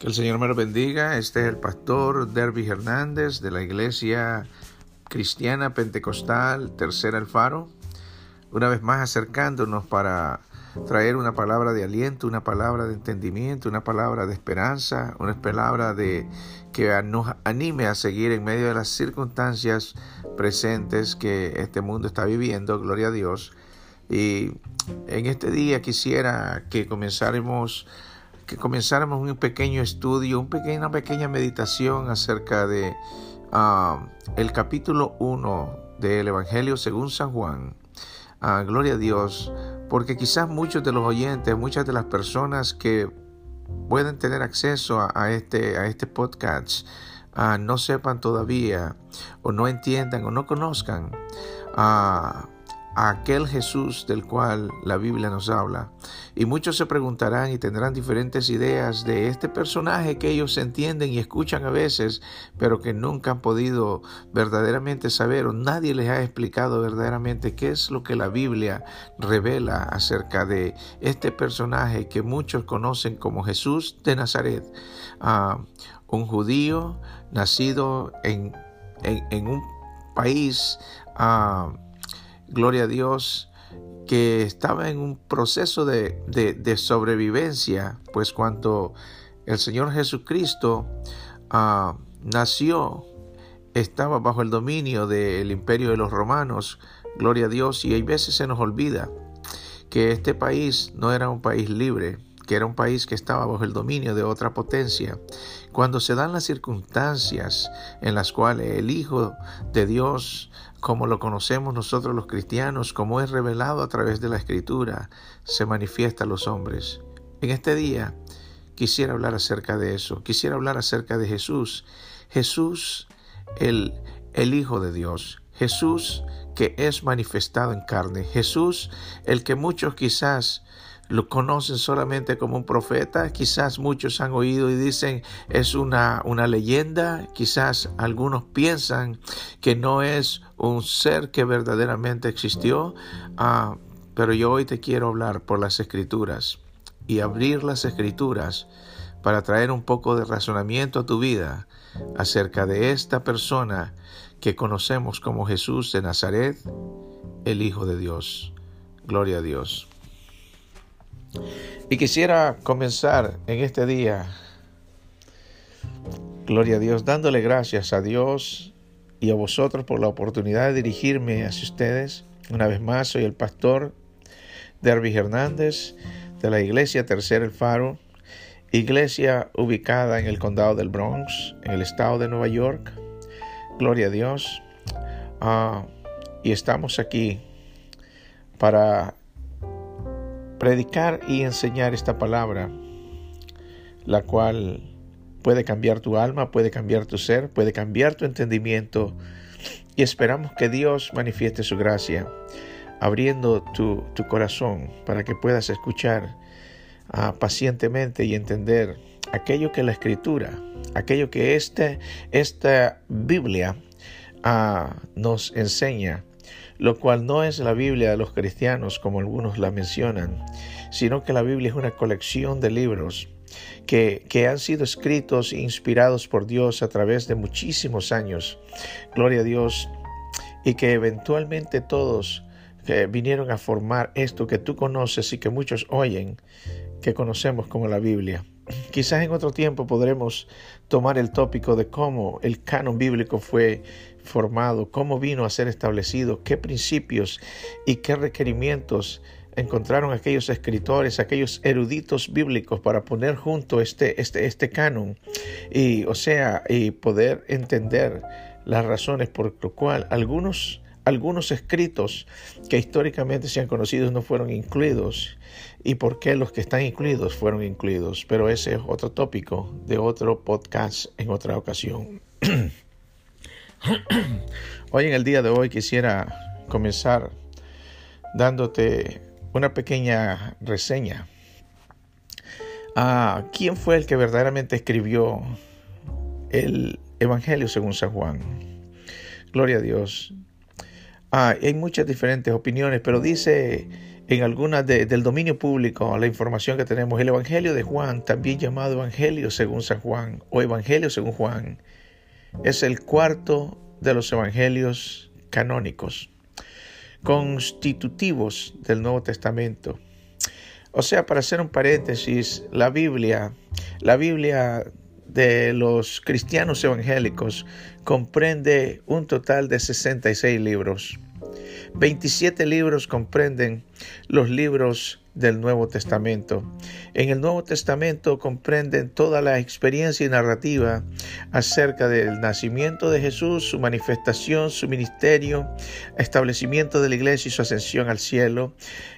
Que el Señor me lo bendiga. Este es el pastor Derby Hernández de la Iglesia Cristiana Pentecostal Tercera El Faro. Una vez más acercándonos para traer una palabra de aliento, una palabra de entendimiento, una palabra de esperanza, una palabra de que nos anime a seguir en medio de las circunstancias presentes que este mundo está viviendo, gloria a Dios. Y en este día quisiera que comenzáramos que comenzáramos un pequeño estudio, una pequeña meditación acerca de ah, el capítulo 1 del Evangelio según San Juan. Ah, gloria a Dios, porque quizás muchos de los oyentes, muchas de las personas que pueden tener acceso a, este, a este podcast ah, no sepan todavía o no entiendan o no conozcan aquel Jesús del cual la Biblia nos habla. Y muchos se preguntarán y tendrán diferentes ideas de este personaje que ellos entienden y escuchan a veces, pero que nunca han podido verdaderamente saber o nadie les ha explicado verdaderamente qué es lo que la Biblia revela acerca de este personaje que muchos conocen como Jesús de Nazaret, ah, un judío nacido en, en, un país uh, gloria a Dios, que estaba en un proceso de, sobrevivencia, pues cuando el Señor Jesucristo ah, nació, estaba bajo el dominio del imperio de los romanos, gloria a Dios, y hay veces se nos olvida que este país no era un país libre, que era un país que estaba bajo el dominio de otra potencia. Cuando se dan las circunstancias en las cuales el Hijo de Dios, como lo conocemos nosotros los cristianos, como es revelado a través de la Escritura, se manifiesta a los hombres. En este día quisiera hablar acerca de eso, quisiera hablar acerca de Jesús. Jesús, el, el Hijo de Dios. Jesús que es manifestado en carne. Jesús, el que muchos quizás lo conocen solamente como un profeta, quizás muchos han oído y dicen es una, una leyenda, quizás algunos piensan que no es un ser que verdaderamente existió, ah, pero yo hoy te quiero hablar por las escrituras y abrir las escrituras para traer un poco de razonamiento a tu vida acerca de esta persona que conocemos como Jesús de Nazaret, el Hijo de Dios. Gloria a Dios. Y quisiera comenzar en este día, gloria a Dios, dándole gracias a Dios y a vosotros por la oportunidad de dirigirme hacia ustedes. Una vez más, soy el pastor Derby Hernández de la Iglesia Tercer El Faro, iglesia ubicada en el condado del Bronx, en el estado de Nueva York. Gloria a Dios. Ah, y estamos aquí para predicar y enseñar esta palabra, la cual puede cambiar tu alma, puede cambiar tu ser, puede cambiar tu entendimiento. Y esperamos que Dios manifieste su gracia, abriendo tu, corazón para que puedas escuchar ah, pacientemente y entender aquello que la escritura, aquello que este, esta Biblia ah, nos enseña lo cual no es la Biblia de los cristianos como algunos la mencionan, sino que la Biblia es una colección de libros que, que, han sido escritos e inspirados por Dios a través de muchísimos años. Gloria a Dios. Y que eventualmente todos que vinieron a formar esto que tú conoces y que muchos oyen, que conocemos como la Biblia. Quizás en otro tiempo podremos tomar el tópico de cómo el canon bíblico fue formado, cómo vino a ser establecido, qué principios y qué requerimientos encontraron aquellos escritores, aquellos eruditos bíblicos para poner junto este, este, este canon y, o sea, y poder entender las razones por lo cual algunos algunos escritos que históricamente se han conocido no fueron incluidos y por qué los que están incluidos fueron incluidos. Pero ese es otro tópico de otro podcast en otra ocasión. hoy en el día de hoy quisiera comenzar dándote una pequeña reseña. a ¿Quién fue el que verdaderamente escribió el Evangelio según San Juan? Gloria a Dios. Ah, hay muchas diferentes opiniones, pero dice en algunas del dominio público la información que tenemos. El Evangelio de Juan, también llamado Evangelio según San Juan o Evangelio según Juan, es el cuarto de los evangelios canónicos, constitutivos del Nuevo Testamento. O sea, para hacer un paréntesis, la Biblia, la Biblia de los cristianos evangélicos comprende un total de 66 libros. 27 libros comprenden los libros del Nuevo Testamento. En el Nuevo Testamento comprenden toda la experiencia y narrativa acerca del nacimiento de Jesús, su manifestación, su ministerio, establecimiento de la iglesia y su ascensión al cielo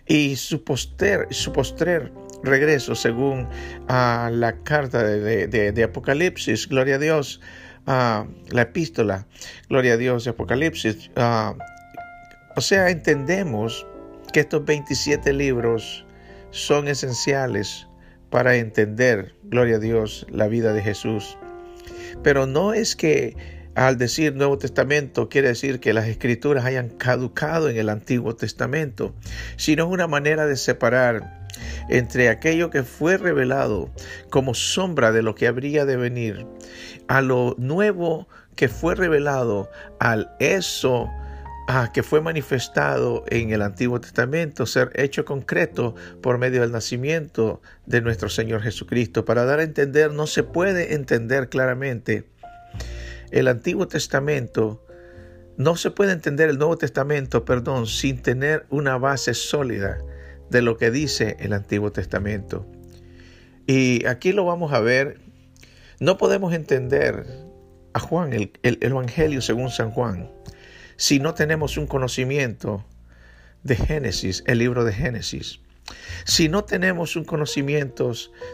y su, poster, su postrer regreso según a la carta de, Apocalipsis, gloria a Dios, la epístola, gloria a Dios de Apocalipsis. o sea, entendemos que estos 27 libros son esenciales para entender, gloria a Dios, la vida de Jesús. Pero no es que al decir Nuevo Testamento quiere decir que las escrituras hayan caducado en el Antiguo Testamento, sino una manera de separar entre aquello que fue revelado como sombra de lo que habría de venir, a lo nuevo que fue revelado, al eso que fue manifestado en el Antiguo Testamento, ser hecho concreto por medio del nacimiento de nuestro Señor Jesucristo. Para dar a entender, no se puede entender claramente el Antiguo Testamento, no se puede entender el Nuevo Testamento, perdón, sin tener una base sólida de lo que dice el Antiguo Testamento. Y aquí lo vamos a ver. No podemos entender a Juan, el, el Evangelio según San Juan, si no tenemos un conocimiento de Génesis, el libro de Génesis. Si no tenemos un conocimiento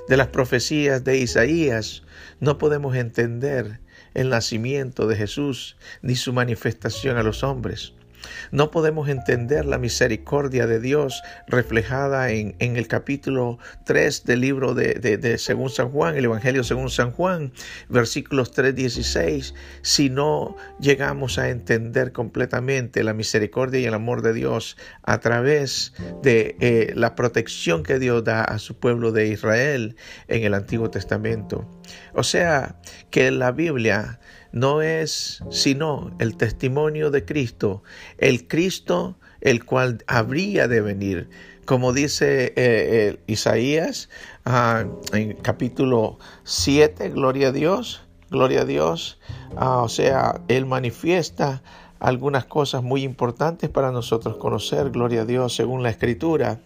de las profecías de Isaías, no podemos entender el nacimiento de Jesús ni su manifestación a los hombres. No podemos entender la misericordia de Dios reflejada en, el capítulo 3 del libro de, según San Juan, el Evangelio según San Juan, versículos 3, 16, si no llegamos a entender completamente la misericordia y el amor de Dios a través de eh, la protección que Dios da a su pueblo de Israel en el Antiguo Testamento. O sea, que la Biblia no es sino el testimonio de Cristo, el Cristo el cual habría de venir. Como dice eh, eh, Isaías ah, en capítulo 7, gloria a Dios, gloria a Dios. Ah, o sea, Él manifiesta algunas cosas muy importantes para nosotros conocer, gloria a Dios, según la escritura.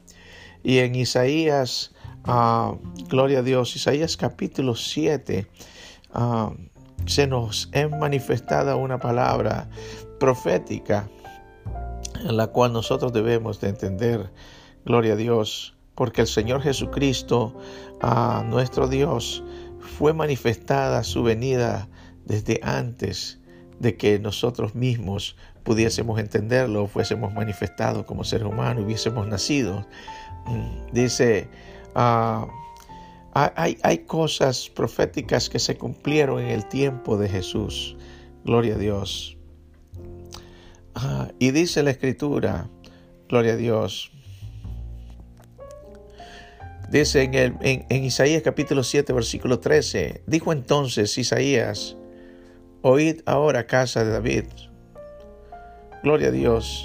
Y en Isaías, ah, gloria a Dios, Isaías capítulo 7, se nos es manifestada una palabra profética en la cual nosotros debemos de entender, gloria a Dios, porque el Señor Jesucristo, a nuestro Dios, fue manifestada su venida desde antes de que nosotros mismos pudiésemos entenderlo, fuésemos manifestados como seres humanos, hubiésemos nacido. Mm, dice, ah, hay, cosas proféticas que se cumplieron en el tiempo de Jesús. Gloria a Dios. Ah, y dice la escritura, gloria a Dios. Dice en, en, Isaías capítulo 7, versículo 13, dijo entonces Isaías, oíd ahora casa de David. Gloria a Dios.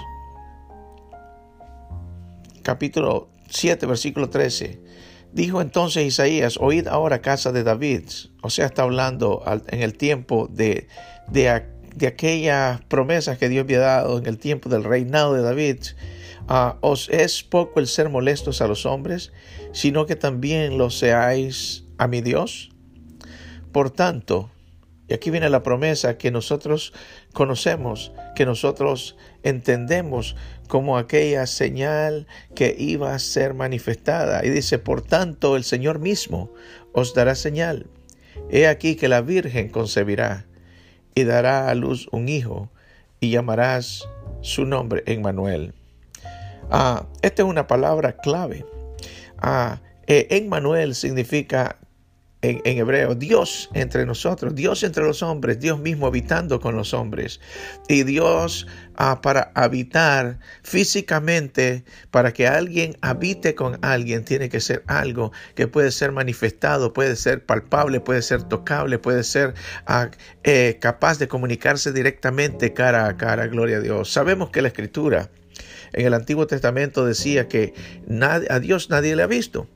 Capítulo 7, versículo 13. Dijo entonces Isaías, oíd ahora casa de David. O sea, está hablando en el tiempo de, de, de aquellas promesas que Dios había dado en el tiempo del reinado de David. Ah, ¿Os es poco el ser molestos a los hombres, sino que también lo seáis a mi Dios? Por tanto, y aquí viene la promesa que nosotros conocemos, que nosotros entendemos como aquella señal que iba a ser manifestada. Y dice, por tanto, el Señor mismo os dará señal. He aquí que la Virgen concebirá y dará a luz un hijo y llamarás su nombre Emmanuel. Ah, esta es una palabra clave. Ah, eh, Emmanuel significa en, hebreo, Dios entre nosotros, Dios entre los hombres, Dios mismo habitando con los hombres. Y Dios ah, para habitar físicamente, para que alguien habite con alguien, tiene que ser algo que puede ser manifestado, puede ser palpable, puede ser tocable, puede ser ah, eh, capaz de comunicarse directamente cara a cara, gloria a Dios. Sabemos que la escritura en el Antiguo Testamento decía que a Dios nadie le ha visto.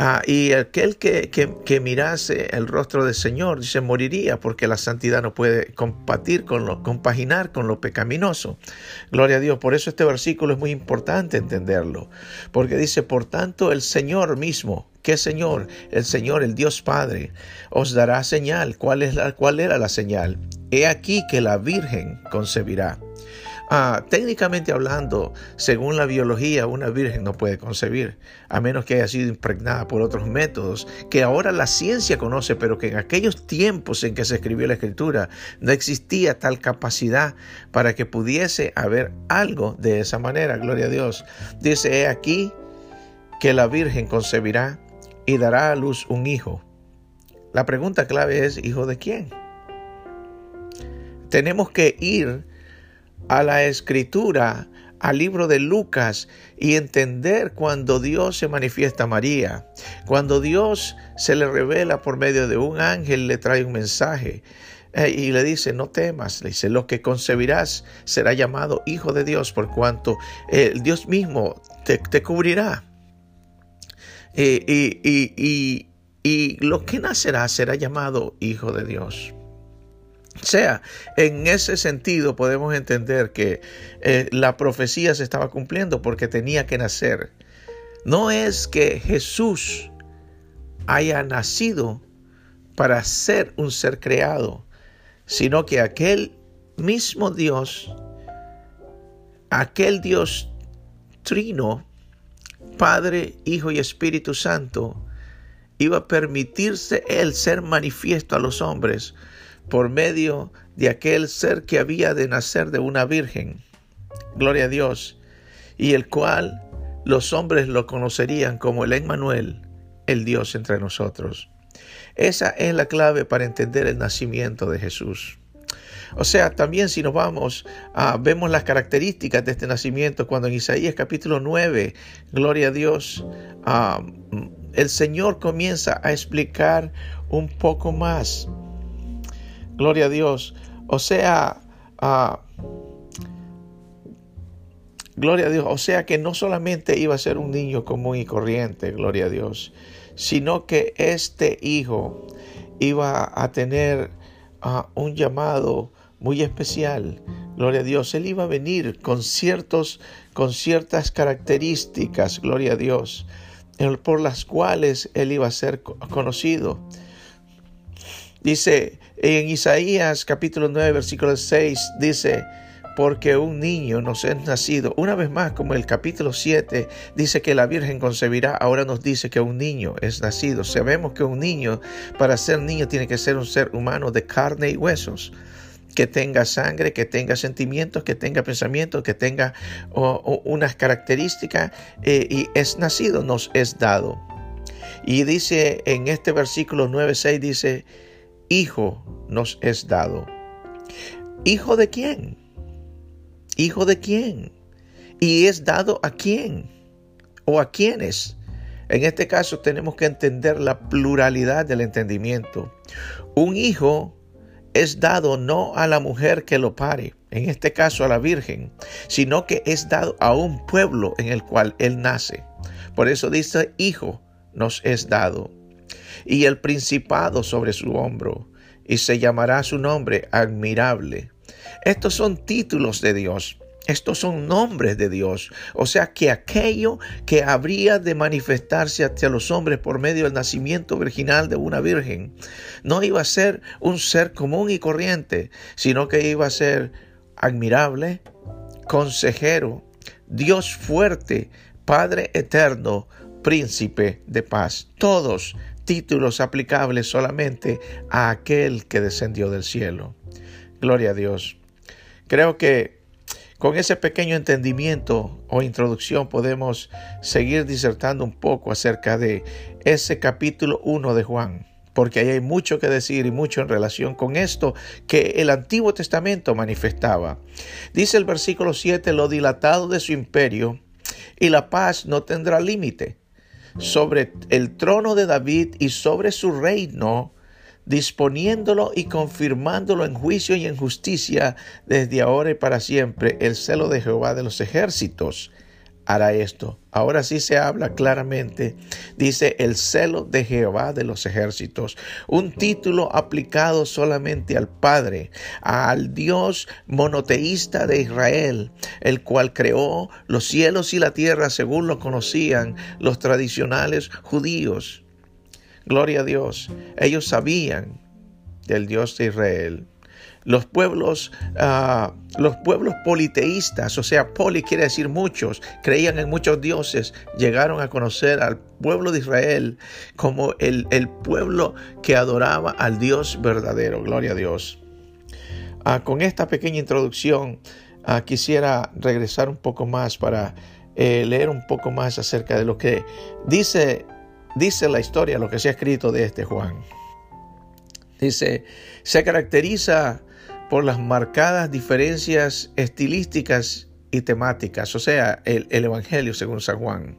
Ah, y aquel que, que, mirase el rostro del Señor, dice, moriría porque la santidad no puede compatir con lo, compaginar con lo pecaminoso. Gloria a Dios. Por eso este versículo es muy importante entenderlo. Porque dice, por tanto, el Señor mismo, ¿qué Señor? El Señor, el Dios Padre, os dará señal. ¿Cuál, es la, cuál era la señal? He aquí que la Virgen concebirá Ah, técnicamente hablando, según la biología, una virgen no puede concebir, a menos que haya sido impregnada por otros métodos que ahora la ciencia conoce, pero que en aquellos tiempos en que se escribió la escritura no existía tal capacidad para que pudiese haber algo de esa manera. Gloria a Dios. Dice, he aquí que la virgen concebirá y dará a luz un hijo. La pregunta clave es, ¿hijo de quién? Tenemos que ir a la escritura, al libro de Lucas y entender cuando Dios se manifiesta a María, cuando Dios se le revela por medio de un ángel, le trae un mensaje. Eh, y le dice, no temas, le dice, lo que concebirás será llamado Hijo de Dios, por cuanto eh, Dios mismo te, cubrirá. Eh, y, y lo que nacerá será llamado Hijo de Dios. Sea, en ese sentido podemos entender que eh, la profecía se estaba cumpliendo porque tenía que nacer. No es que Jesús haya nacido para ser un ser creado, sino que aquel mismo Dios, aquel Dios trino, Padre, Hijo y Espíritu Santo, iba a permitirse él ser manifiesto a los hombres por medio de aquel ser que había de nacer de una virgen. Gloria a Dios. Y el cual los hombres lo conocerían como el Emmanuel, el Dios entre nosotros. Esa es la clave para entender el nacimiento de Jesús. O sea, también si nos vamos, a vemos las características de este nacimiento cuando en Isaías capítulo 9, gloria a Dios, el Señor comienza a explicar un poco más Gloria a Dios. O sea, ah, gloria a Dios. O sea que no solamente iba a ser un niño común y corriente, gloria a Dios, sino que este hijo iba a tener ah, un llamado muy especial. Gloria a Dios. Él iba a venir con ciertos, con ciertas características, gloria a Dios, por las cuales él iba a ser conocido. Dice en Isaías capítulo 9 versículo 6, dice, porque un niño nos es nacido. Una vez más, como el capítulo 7 dice que la Virgen concebirá, ahora nos dice que un niño es nacido. Sabemos que un niño, para ser niño, tiene que ser un ser humano de carne y huesos que tenga sangre, que tenga sentimientos, que tenga pensamientos, que tenga unas características eh, y es nacido, nos es dado. Y dice en este versículo 9.6 dice, hijo nos es dado. ¿Hijo de quién? ¿Hijo de quién? ¿Y es dado a quién? ¿O a quiénes? En este caso tenemos que entender la pluralidad del entendimiento. Un hijo es dado no a la mujer que lo pare, en este caso a la Virgen, sino que es dado a un pueblo en el cual él nace. Por eso dice, hijo nos es dado y el principado sobre su hombro, y se llamará su nombre admirable. Estos son títulos de Dios. Estos son nombres de Dios. O sea que aquello que habría de manifestarse hacia los hombres por medio del nacimiento virginal de una virgen no iba a ser un ser común y corriente, sino que iba a ser admirable, consejero, Dios fuerte, Padre eterno, príncipe de paz. Todos títulos aplicables solamente a aquel que descendió del cielo. Gloria a Dios. Creo que con ese pequeño entendimiento o introducción podemos seguir disertando un poco acerca de ese capítulo 1 de Juan. porque ahí hay mucho que decir y mucho en relación con esto que el Antiguo Testamento manifestaba. Dice el versículo 7, lo dilatado de su imperio y la paz no tendrá límite sobre el trono de David y sobre su reino, disponiéndolo y confirmándolo en juicio y en justicia desde ahora y para siempre, el celo de Jehová de los ejércitos hará esto. Ahora sí se habla claramente, dice el celo de Jehová de los ejércitos, un título aplicado solamente al Padre, al Dios monoteísta de Israel, el cual creó los cielos y la tierra según lo conocían los tradicionales judíos. Gloria a Dios, ellos sabían del Dios de Israel los pueblos, ah, los pueblos politeístas, o sea, poli quiere decir muchos, creían en muchos dioses, llegaron a conocer al pueblo de Israel como el, pueblo que adoraba al Dios verdadero. Gloria a Dios. Ah, con esta pequeña introducción, ah, quisiera regresar un poco más para eh, leer un poco más acerca de lo que dice, dice la historia, lo que se ha escrito de este Juan. Dice, se caracteriza por las marcadas diferencias estilísticas y temáticas, o sea, el, Evangelio según San Juan,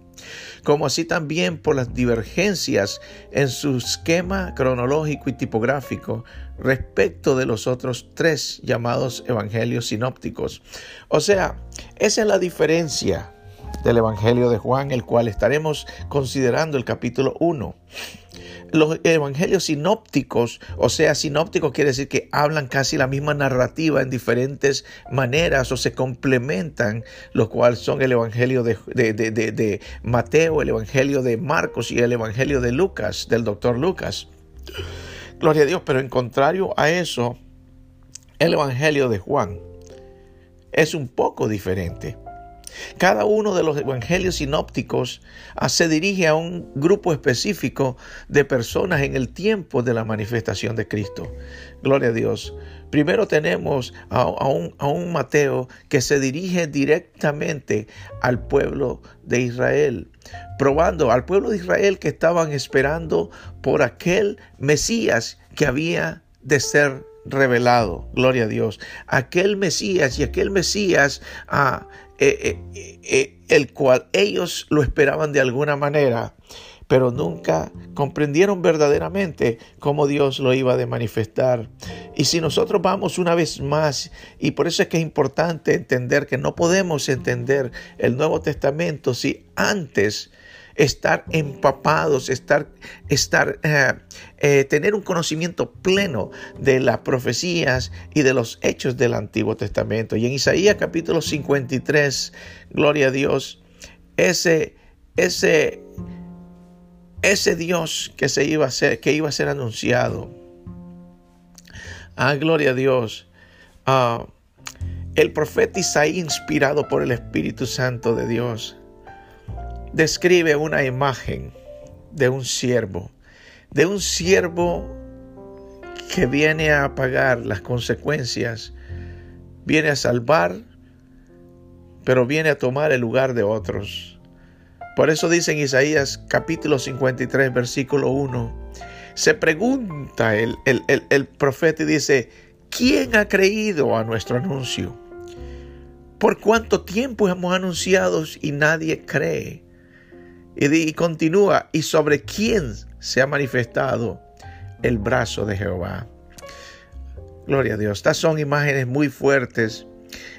como así también por las divergencias en su esquema cronológico y tipográfico respecto de los otros tres llamados Evangelios sinópticos. O sea, esa es la diferencia del Evangelio de Juan, el cual estaremos considerando el capítulo 1 los evangelios sinópticos, o sea, sinópticos quiere decir que hablan casi la misma narrativa en diferentes maneras o se complementan, los cuales son el evangelio de, de Mateo, el evangelio de Marcos y el evangelio de Lucas, del doctor Lucas. Gloria a Dios, pero en contrario a eso, el evangelio de Juan es un poco diferente. Cada uno de los evangelios sinópticos ah, se dirige a un grupo específico de personas en el tiempo de la manifestación de Cristo. Gloria a Dios. Primero tenemos a, un, a, un, Mateo que se dirige directamente al pueblo de Israel, probando al pueblo de Israel que estaban esperando por aquel Mesías que había de ser revelado, gloria a Dios. Aquel Mesías y aquel Mesías ah, eh, eh, eh, el cual ellos lo esperaban de alguna manera, pero nunca comprendieron verdaderamente cómo Dios lo iba a manifestar. Y si nosotros vamos una vez más, y por eso es que es importante entender que no podemos entender el Nuevo Testamento si antes estar empapados, estar, estar eh, eh, tener un conocimiento pleno de las profecías y de los hechos del Antiguo Testamento. Y en Isaías capítulo 53, gloria a Dios, ese, ese, ese Dios que se iba a ser, que iba a ser anunciado. Ah, gloria a Dios. Ah, el profeta Isaías, inspirado por el Espíritu Santo de Dios, describe una imagen de un siervo, de un siervo que viene a pagar las consecuencias, viene a salvar, pero viene a tomar el lugar de otros. Por eso dice en Isaías capítulo 53, versículo 1, se pregunta el, el, el profeta y dice, ¿quién ha creído a nuestro anuncio? ¿Por cuánto tiempo hemos anunciado y nadie cree? Y, continúa, ¿y sobre quién se ha manifestado el brazo de Jehová? Gloria a Dios. Estas son imágenes muy fuertes.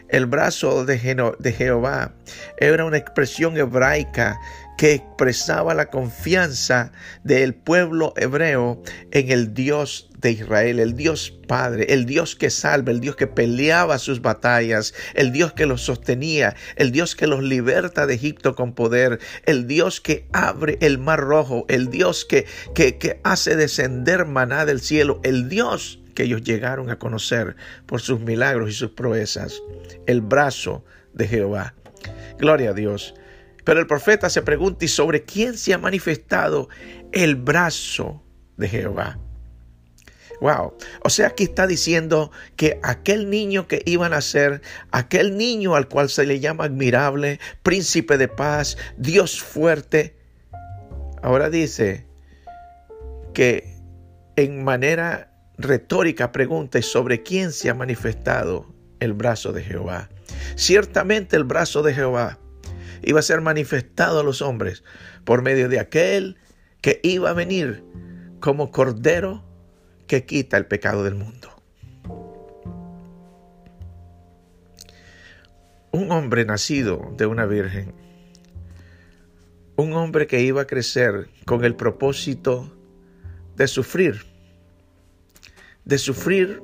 El brazo de, Jehová era una expresión hebraica que expresaba la confianza del pueblo hebreo en el Dios de Israel, el Dios Padre, el Dios que salva, el Dios que peleaba sus batallas, el Dios que los sostenía, el Dios que los liberta de Egipto con poder, el Dios que abre el mar rojo, el Dios que, que hace descender maná del cielo, el Dios que ellos llegaron a conocer por sus milagros y sus proezas, el brazo de Jehová. Gloria a Dios. Pero el profeta se pregunta, ¿y sobre quién se ha manifestado el brazo de Jehová? Wow. O sea, aquí está diciendo que aquel niño que iba a nacer, aquel niño al cual se le llama admirable, príncipe de paz, Dios fuerte, ahora dice que en manera retórica pregunta y sobre quién se ha manifestado el brazo de Jehová. Ciertamente el brazo de Jehová iba a ser manifestado a los hombres por medio de aquel que iba a venir como cordero que quita el pecado del mundo. Un hombre nacido de una virgen, un hombre que iba a crecer con el propósito de sufrir, de sufrir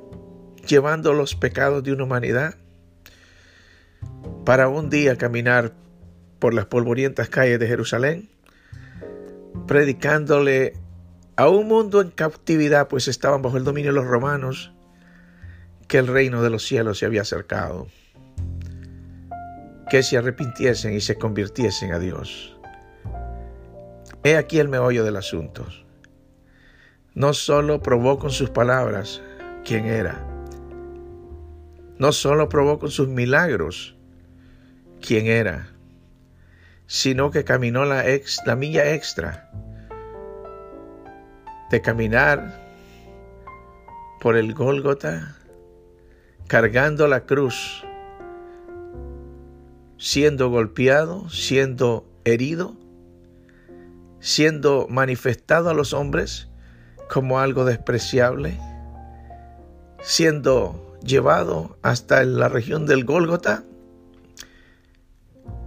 llevando los pecados de una humanidad para un día caminar por las polvorientas calles de Jerusalén, predicándole a un mundo en cautividad, pues estaban bajo el dominio de los romanos, que el reino de los cielos se había acercado, que se arrepintiesen y se convirtiesen a Dios. He aquí el meollo del asunto. No solo probó con sus palabras quién era, no solo probó con sus milagros quién era, sino que caminó la, ex, la milla extra de caminar por el Gólgota, cargando la cruz, siendo golpeado, siendo herido, siendo manifestado a los hombres como algo despreciable, siendo llevado hasta la región del Gólgota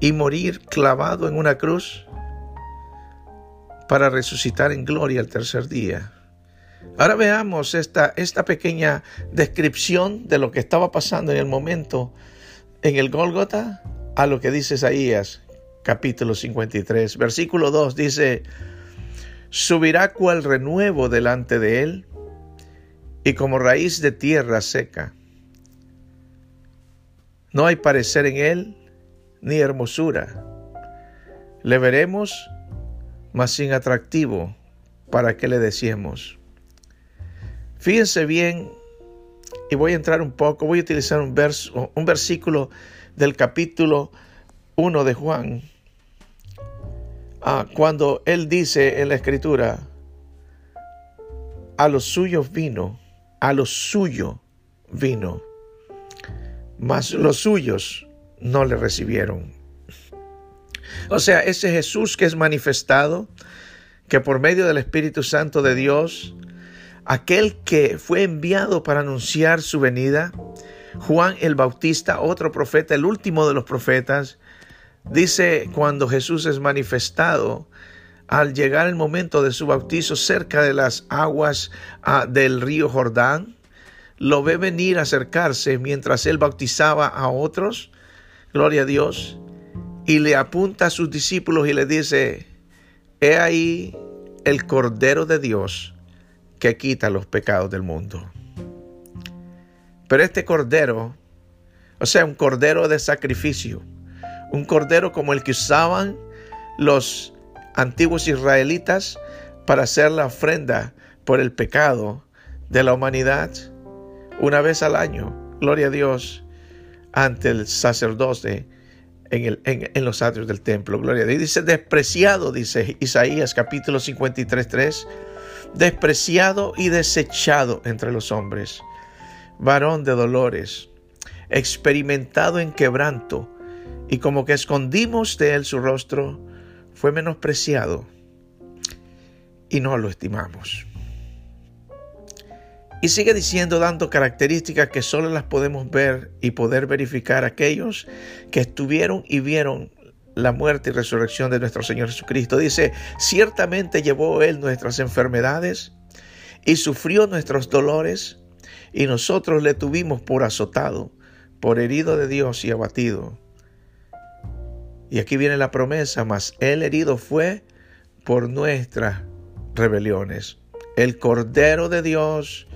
y morir clavado en una cruz para resucitar en gloria el tercer día. Ahora veamos esta, esta pequeña descripción de lo que estaba pasando en el momento en el Gólgota a lo que dice Isaías capítulo 53, versículo 2 dice, subirá cual renuevo delante de él y como raíz de tierra seca. No hay parecer en él ni hermosura. Le veremos, mas sin atractivo, para que le decíamos. Fíjense bien, y voy a entrar un poco, voy a utilizar un, verso, un versículo del capítulo 1 de Juan, ah, cuando él dice en la escritura, a los suyos vino, a los suyos vino, mas los suyos no le recibieron. O sea, ese Jesús que es manifestado, que por medio del Espíritu Santo de Dios, aquel que fue enviado para anunciar su venida, Juan el Bautista, otro profeta, el último de los profetas, dice cuando Jesús es manifestado, al llegar el momento de su bautizo cerca de las aguas ah, del río Jordán, lo ve venir a acercarse mientras él bautizaba a otros gloria a Dios, y le apunta a sus discípulos y le dice, he ahí el Cordero de Dios que quita los pecados del mundo. Pero este Cordero, o sea, un Cordero de sacrificio, un Cordero como el que usaban los antiguos israelitas para hacer la ofrenda por el pecado de la humanidad una vez al año. Gloria a Dios ante el sacerdote en, los atrios del templo. Gloria a Dios. Dice despreciado, dice Isaías capítulo 53, 3. Despreciado y desechado entre los hombres. Varón de dolores, experimentado en quebranto, y como que escondimos de él su rostro, fue menospreciado y no lo estimamos. Y sigue diciendo, dando características que solo las podemos ver y poder verificar aquellos que estuvieron y vieron la muerte y resurrección de nuestro Señor Jesucristo. Dice, ciertamente llevó Él nuestras enfermedades y sufrió nuestros dolores y nosotros le tuvimos por azotado, por herido de Dios y abatido. Y aquí viene la promesa, mas Él herido fue por nuestras rebeliones. El Cordero de Dios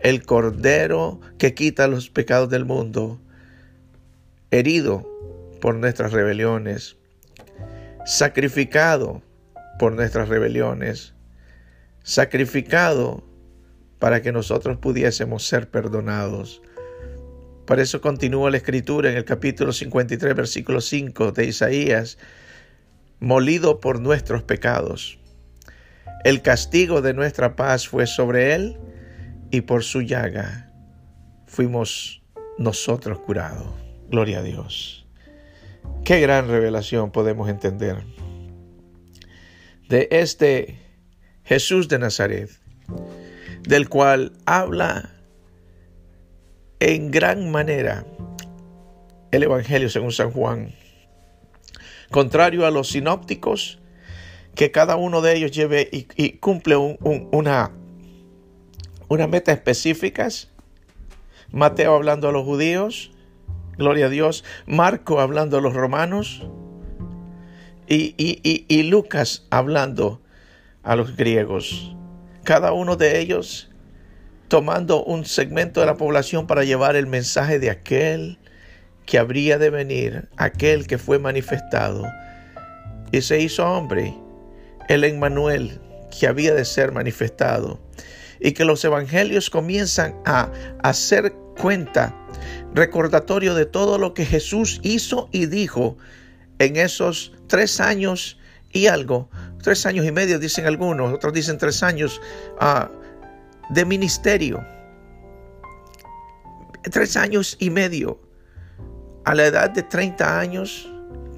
el Cordero que quita los pecados del mundo, herido por nuestras rebeliones, sacrificado por nuestras rebeliones, sacrificado para que nosotros pudiésemos ser perdonados. Por eso continúa la escritura en el capítulo 53, versículo 5 de Isaías, molido por nuestros pecados, el castigo de nuestra paz fue sobre él y por su llaga fuimos nosotros curados. Gloria a Dios. Qué gran revelación podemos entender de este Jesús de Nazaret, del cual habla en gran manera el Evangelio según San Juan. Contrario a los sinópticos, que cada uno de ellos lleve y, cumple una, una meta específica. Mateo hablando a los judíos, gloria a Dios. Marco hablando a los romanos. Y, y Lucas hablando a los griegos. Cada uno de ellos tomando un segmento de la población para llevar el mensaje de aquel que habría de venir, aquel que fue manifestado. Y se hizo hombre el Emmanuel que había de ser manifestado. Y que los evangelios comienzan a hacer cuenta, recordatorio de todo lo que Jesús hizo y dijo en esos tres años y algo, tres años y medio dicen algunos, otros dicen tres años ah, de ministerio, tres años y medio. A la edad de 30 años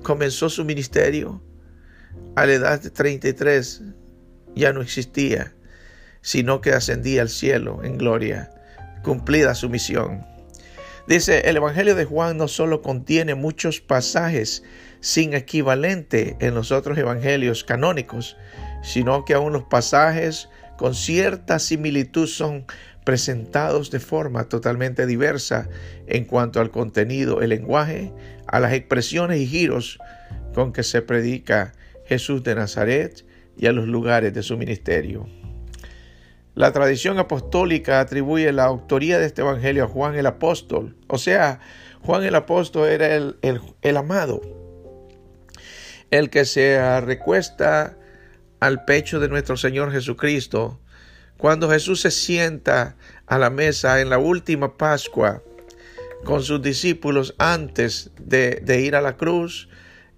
comenzó su ministerio a la edad de 33 ya no existía, sino que ascendía al cielo en gloria, cumplida su misión. Dice, el Evangelio de Juan no solo contiene muchos pasajes sin equivalente en los otros evangelios canónicos, sino que aún los pasajes con cierta similitud son presentados de forma totalmente diversa en cuanto al contenido, el lenguaje, a las expresiones y giros con que se predica Jesús de Nazaret y a los lugares de su ministerio. La tradición apostólica atribuye la autoría de este evangelio a Juan el apóstol. O sea, Juan el apóstol era el, el amado, el que se recuesta al pecho de nuestro Señor Jesucristo. Cuando Jesús se sienta a la mesa en la última Pascua con sus discípulos antes de, ir a la cruz,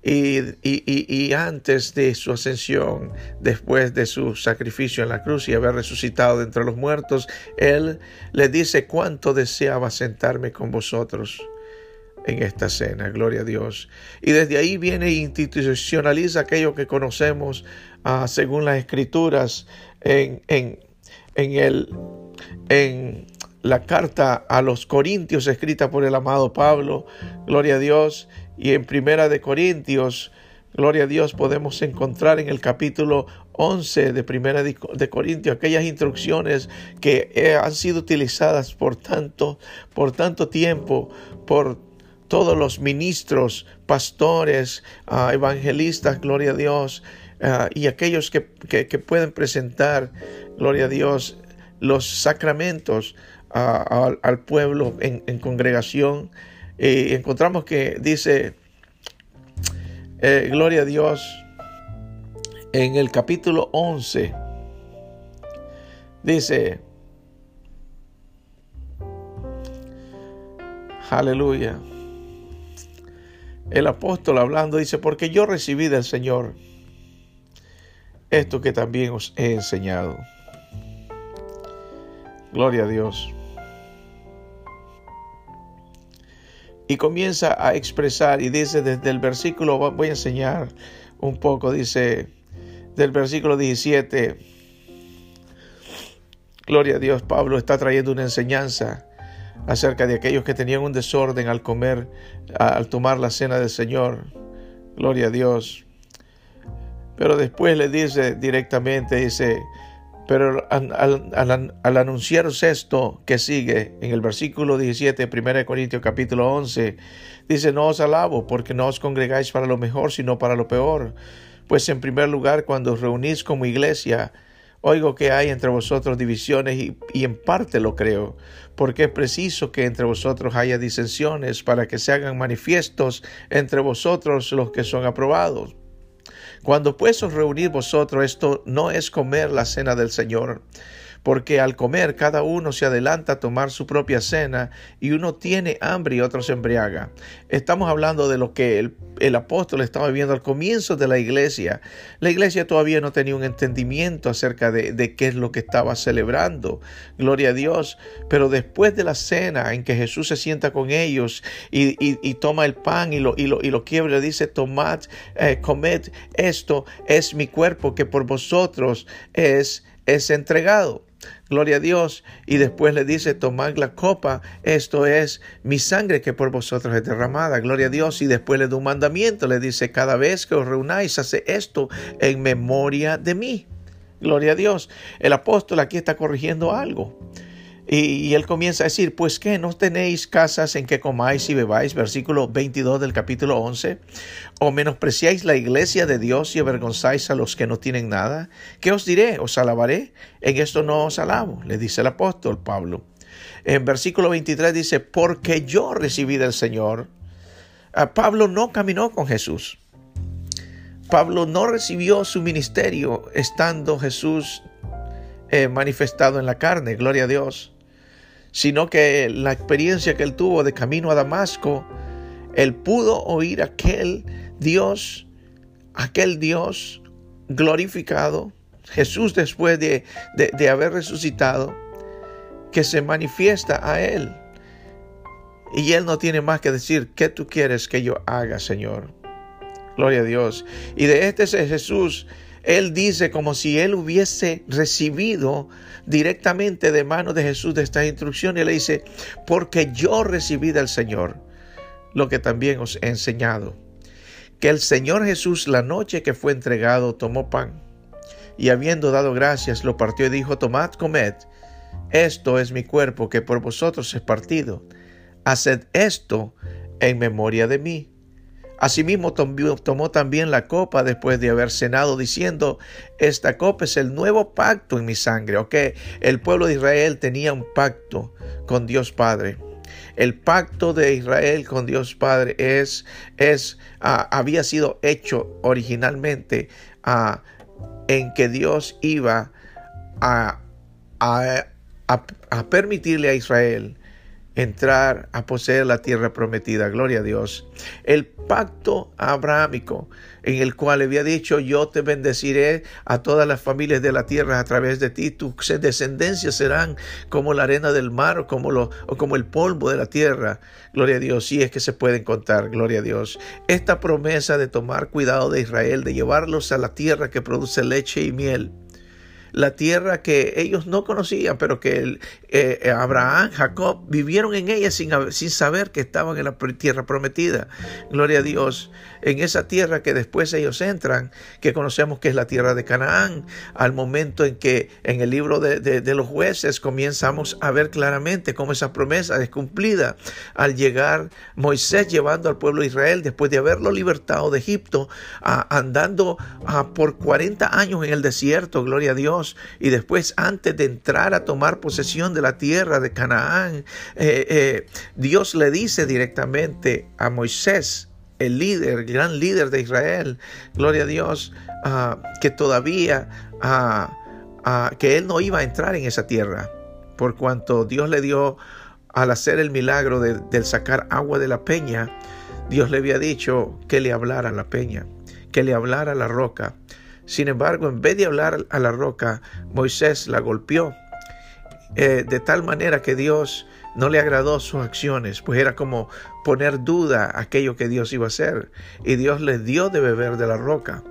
y, antes de su ascensión, después de su sacrificio en la cruz y haber resucitado de entre los muertos, Él le dice cuánto deseaba sentarme con vosotros en esta cena, gloria a Dios. Y desde ahí viene e institucionaliza aquello que conocemos ah, según las escrituras en, en, en, el, en la carta a los Corintios escrita por el amado Pablo, gloria a Dios, y en Primera de Corintios, gloria a Dios, podemos encontrar en el capítulo 11 de Primera de Corintios aquellas instrucciones que eh, han sido utilizadas por tanto, por tanto tiempo, por todos los ministros, pastores, ah, evangelistas, gloria a Dios, ah, y aquellos que, pueden presentar, gloria a Dios, los sacramentos ah, al pueblo en, congregación. Y encontramos que dice, eh, gloria a Dios, en el capítulo 11, dice, aleluya, el apóstol hablando dice, porque yo recibí del Señor esto que también os he enseñado. Gloria a Dios. y comienza a expresar y dice desde el versículo, voy a enseñar un poco, dice del versículo 17, Gloria a Dios, Pablo está trayendo una enseñanza acerca de aquellos que tenían un desorden al comer, al tomar la cena del Señor. Gloria a Dios. Pero después le dice directamente, dice, pero al, anunciaros esto que sigue en el versículo 17, 1 Corintios capítulo 11, dice, no os alabo porque no os congregáis para lo mejor, sino para lo peor. Pues en primer lugar, cuando os reunís como iglesia, oigo que hay entre vosotros divisiones y, en parte lo creo, porque es preciso que entre vosotros haya disensiones para que se hagan manifiestos entre vosotros los que son aprobados. Cuando pues os reunís vosotros, esto no es comer la cena del Señor, porque al comer cada uno se adelanta a tomar su propia cena y uno tiene hambre y otro se embriaga. Estamos hablando de lo que el, apóstol estaba viendo al comienzo de la iglesia. La iglesia todavía no tenía un entendimiento acerca de, qué es lo que estaba celebrando. Gloria a Dios. Pero después de la cena en que Jesús se sienta con ellos y, y, toma el pan y lo, y lo, y lo quiebra, le dice, tomad, eh, comed, esto es mi cuerpo que por vosotros es, es entregado. Gloria a Dios. Y después le dice, tomad la copa, esto es mi sangre que por vosotros es derramada. Gloria a Dios. Y después le da un mandamiento, le dice, cada vez que os reunáis, hace esto en memoria de mí. Gloria a Dios. El apóstol aquí está corrigiendo algo. Y, él comienza a decir, pues que no tenéis casas en que comáis y bebáis, versículo 22 del capítulo 11, o menospreciáis la iglesia de Dios y avergonzáis a los que no tienen nada. ¿Qué os diré? ¿Os alabaré? En esto no os alabo, le dice el apóstol Pablo. En versículo 23 dice, porque yo recibí del Señor. Ah, Pablo no caminó con Jesús. Pablo no recibió su ministerio estando Jesús eh, manifestado en la carne, gloria a Dios sino que la experiencia que él tuvo de camino a Damasco, él pudo oír aquel Dios, aquel Dios glorificado, Jesús después de, de, haber resucitado, que se manifiesta a él. Y él no tiene más que decir, ¿qué tú quieres que yo haga, Señor? Gloria a Dios. Y de este es Jesús él dice como si él hubiese recibido directamente de mano de Jesús de esta instrucción. Y le dice, porque yo recibí del Señor lo que también os he enseñado. Que el Señor Jesús la noche que fue entregado tomó pan y habiendo dado gracias lo partió y dijo, tomad, comed, esto es mi cuerpo que por vosotros es partido. Haced esto en memoria de mí. Asimismo tomó también la copa después de haber cenado diciendo, esta copa es el nuevo pacto en mi sangre. Ok, el pueblo de Israel tenía un pacto con Dios Padre. El pacto de Israel con Dios Padre es, es ah, había sido hecho originalmente ah, en que Dios iba a, a permitirle a Israel entrar a poseer la tierra prometida. Gloria a Dios. El pacto abrahámico en el cual había dicho, yo te bendeciré a todas las familias de la tierra a través de ti, tus descendencias serán como la arena del mar o como, lo, o como el polvo de la tierra. Gloria a Dios, si es que se pueden contar, gloria a Dios. Esta promesa de tomar cuidado de Israel, de llevarlos a la tierra que produce leche y miel, la tierra que ellos no conocían, pero que el, eh, eh, Abraham, Jacob vivieron en ella sin, sin saber que estaban en la tierra prometida. Gloria a Dios. En esa tierra que después ellos entran, que conocemos que es la tierra de Canaán, al momento en que en el libro de, de los jueces comenzamos a ver claramente cómo esa promesa es cumplida al llegar Moisés llevando al pueblo de Israel después de haberlo libertado de Egipto, andando por 40 años en el desierto, gloria a Dios, y después antes de entrar a tomar posesión de la tierra de Canaán, eh, eh, Dios le dice directamente a Moisés, el líder, el gran líder de Israel, gloria a Dios, ah, que todavía, ah, ah, que él no iba a entrar en esa tierra, por cuanto Dios le dio al hacer el milagro de, del sacar agua de la peña, Dios le había dicho que le hablara a la peña, que le hablara a la roca. Sin embargo, en vez de hablar a la roca, Moisés la golpeó eh, de tal manera que Dios no le agradó sus acciones, pues era como poner duda aquello que Dios iba a hacer. Y Dios le dio de beber de la roca.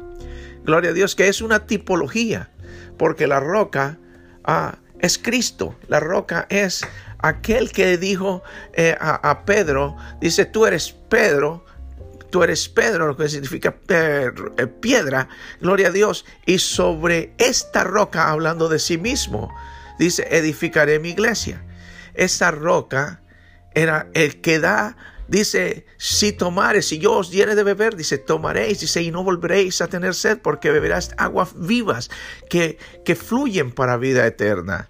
Gloria a Dios, que es una tipología, porque la roca ah, es Cristo. La roca es aquel que dijo eh, a, Pedro, dice, tú eres Pedro, tú eres Pedro, lo que significa eh, piedra, gloria a Dios, y sobre esta roca hablando de sí mismo dice, edificaré mi iglesia. Esa roca era el que da, dice, si tomares, si yo os diere de beber, dice, tomaréis, dice, y no volveréis a tener sed, porque beberás aguas vivas que, que fluyen para vida eterna.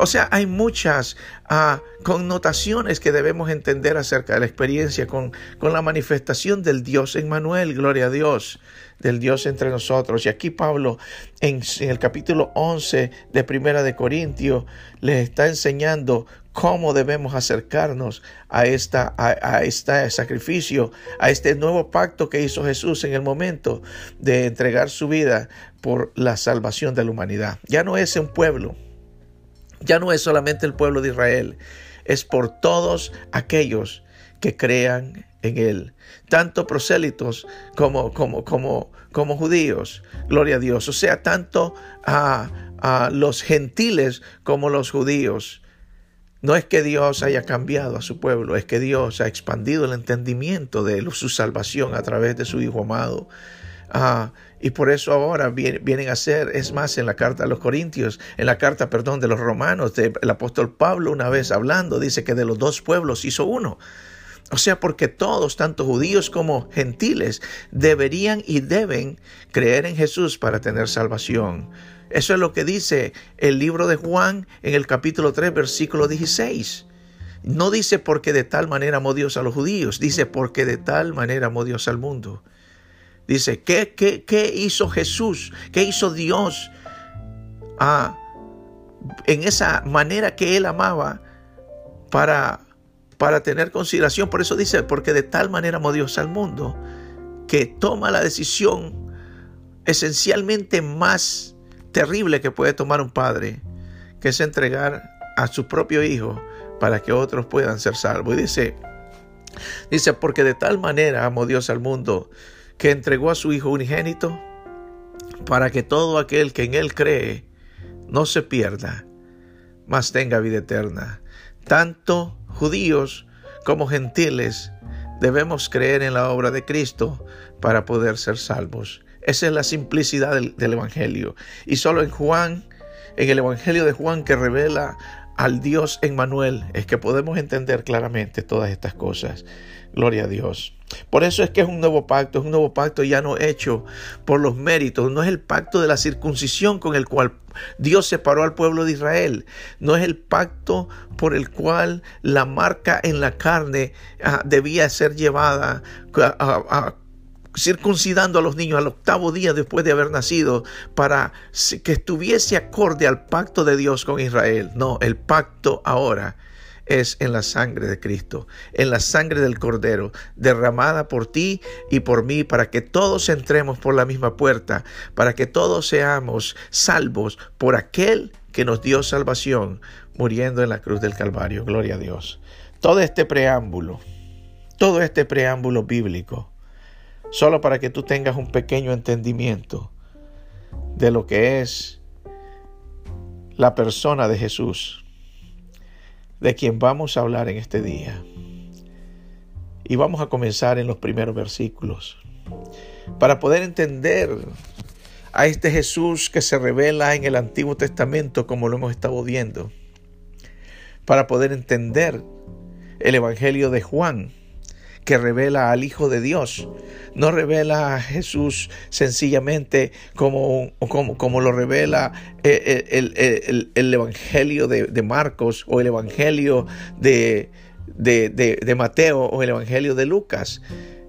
O sea, hay muchas ah, connotaciones que debemos entender acerca de la experiencia con, con la manifestación del Dios en Manuel, gloria a Dios, del Dios entre nosotros. Y aquí Pablo en, en el capítulo 11 de Primera de Corintios les está enseñando cómo debemos acercarnos a, esta, a, este sacrificio, a este nuevo pacto que hizo Jesús en el momento de entregar su vida por la salvación de la humanidad. Ya no es un pueblo, ya no es solamente el pueblo de Israel, es por todos aquellos que crean en él, tanto prosélitos como, como, como, como judíos, gloria a Dios, o sea, tanto a, a los gentiles como los judíos. No es que Dios haya cambiado a su pueblo, es que Dios ha expandido el entendimiento de su salvación a través de su Hijo amado. Ah, y por eso ahora vienen a ser, es más, en la carta a los Corintios, en la carta, perdón, de los Romanos, el apóstol Pablo una vez hablando, dice que de los dos pueblos hizo uno. O sea, porque todos, tanto judíos como gentiles, deberían y deben creer en Jesús para tener salvación. Eso es lo que dice el libro de Juan en el capítulo 3, versículo 16. No dice porque de tal manera amó Dios a los judíos, dice porque de tal manera amó Dios al mundo. Dice, ¿qué, qué, qué hizo Jesús? ¿Qué hizo Dios ah, en esa manera que Él amaba para, para tener consideración? Por eso dice, porque de tal manera amó Dios al mundo, que toma la decisión esencialmente más terrible que puede tomar un padre, que es entregar a su propio hijo para que otros puedan ser salvos. Y dice, dice, porque de tal manera amó Dios al mundo que entregó a su hijo unigénito para que todo aquel que en él cree no se pierda, mas tenga vida eterna. Tanto judíos como gentiles debemos creer en la obra de Cristo para poder ser salvos. Esa es la simplicidad del, Evangelio. Y solo en Juan, en el Evangelio de Juan que revela al Dios en Manuel, es que podemos entender claramente todas estas cosas. Gloria a Dios. Por eso es que es un nuevo pacto, es un nuevo pacto ya no hecho por los méritos, no es el pacto de la circuncisión con el cual Dios separó al pueblo de Israel, no es el pacto por el cual la marca en la carne ah, debía ser llevada a, circuncidando a los niños al octavo día después de haber nacido para que estuviese acorde al pacto de Dios con Israel. No, el pacto ahora es en la sangre de Cristo, en la sangre del Cordero, derramada por ti y por mí, para que todos entremos por la misma puerta, para que todos seamos salvos por aquel que nos dio salvación, muriendo en la cruz del Calvario. Gloria a Dios. Todo este preámbulo, todo este preámbulo bíblico, solo para que tú tengas un pequeño entendimiento de lo que es la persona de Jesús, de quien vamos a hablar en este día. Y vamos a comenzar en los primeros versículos, para poder entender a este Jesús que se revela en el Antiguo Testamento como lo hemos estado viendo, para poder entender el Evangelio de Juan, que revela al Hijo de Dios. No revela a Jesús sencillamente como, como, como lo revela eh, eh, el, Evangelio de, Marcos o el Evangelio de, de Mateo o el Evangelio de Lucas.